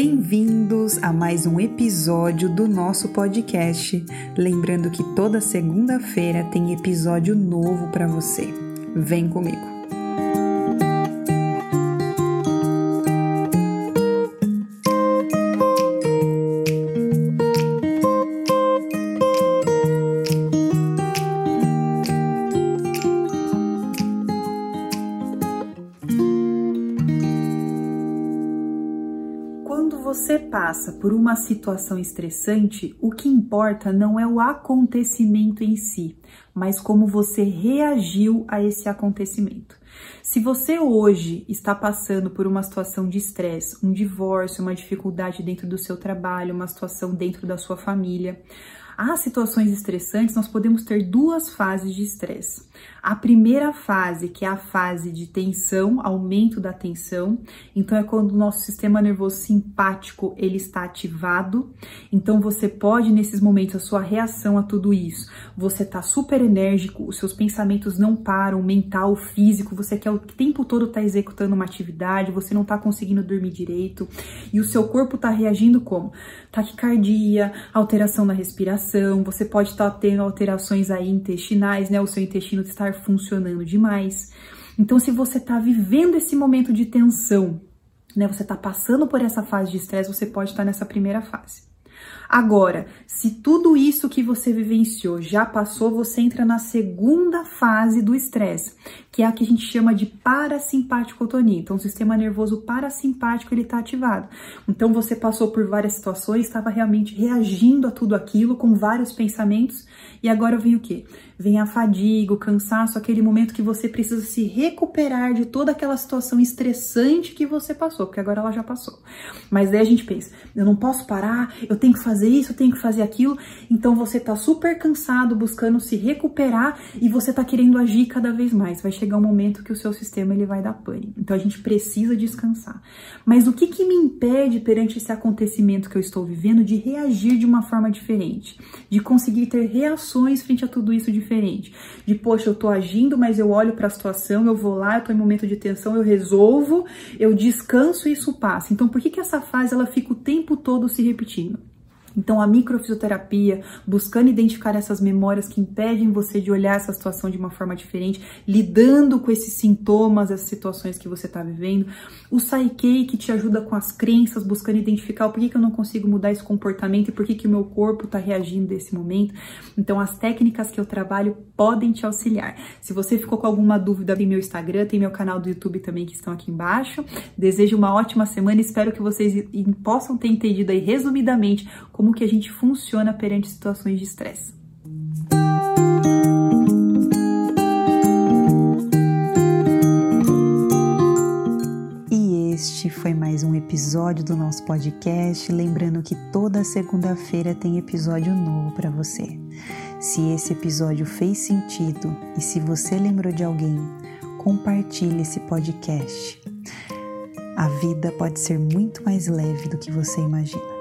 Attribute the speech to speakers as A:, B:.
A: Bem-vindos a mais um episódio do nosso podcast. Lembrando que toda segunda-feira tem episódio novo para você. Vem comigo. Você passa por uma situação estressante, o que importa não é o acontecimento em si, mas como você reagiu a esse acontecimento. Se você hoje está passando por uma situação de estresse, um divórcio, uma dificuldade dentro do seu trabalho, uma situação dentro da sua família, há situações estressantes, nós podemos ter duas fases de estresse. A primeira fase, que é a fase de tensão, aumento da tensão, então é quando o nosso sistema nervoso simpático ele está ativado. Então você pode nesses momentos a sua reação a tudo isso, você está super enérgico, os seus pensamentos não param, mental, físico, você quer o tempo todo estar tá executando uma atividade, você não está conseguindo dormir direito e o seu corpo está reagindo como taquicardia, alteração na respiração, você pode estar tá tendo alterações aí intestinais, né? O seu intestino estar funcionando demais. Então, se você está vivendo esse momento de tensão, né, você está passando por essa fase de estresse, você pode estar nessa primeira fase. Agora, se tudo isso que você vivenciou já passou, você entra na segunda fase do estresse, que é a que a gente chama de parasimpaticotonia. Então, o sistema nervoso parasimpático ele está ativado. Então, você passou por várias situações, estava realmente reagindo a tudo aquilo com vários pensamentos, e agora vem o quê? Vem a fadiga, o cansaço, aquele momento que você precisa se recuperar de toda aquela situação estressante que você passou, porque agora ela já passou. Mas daí a gente pensa, eu não posso parar, eu tenho que fazer isso, eu tenho que fazer aquilo. Então você tá super cansado, buscando se recuperar e você tá querendo agir cada vez mais. Vai chegar um momento que o seu sistema ele vai dar pane. Então a gente precisa descansar. Mas o que que me impede perante esse acontecimento que eu estou vivendo de reagir de uma forma diferente, de conseguir ter reações frente a tudo isso diferente? De poxa, eu tô agindo, mas eu olho para a situação, eu vou lá, eu tô em momento de tensão, eu resolvo, eu descanso e isso passa. Então por que que essa fase ela fica o tempo todo se repetindo? Então, a microfisioterapia, buscando identificar essas memórias que impedem você de olhar essa situação de uma forma diferente, lidando com esses sintomas, essas situações que você está vivendo. O Saikei, que te ajuda com as crenças, buscando identificar o porquê que eu não consigo mudar esse comportamento e por que o meu corpo está reagindo desse momento. Então, as técnicas que eu trabalho podem te auxiliar. Se você ficou com alguma dúvida, tem meu Instagram, tem meu canal do YouTube também que estão aqui embaixo. Desejo uma ótima semana, espero que vocês possam ter entendido aí resumidamente como que a gente funciona perante situações de estresse. E este foi mais um episódio do nosso podcast. Lembrando que toda segunda-feira tem episódio novo para você. Se esse episódio fez sentido e se você lembrou de alguém, compartilhe esse podcast. A vida pode ser muito mais leve do que você imagina.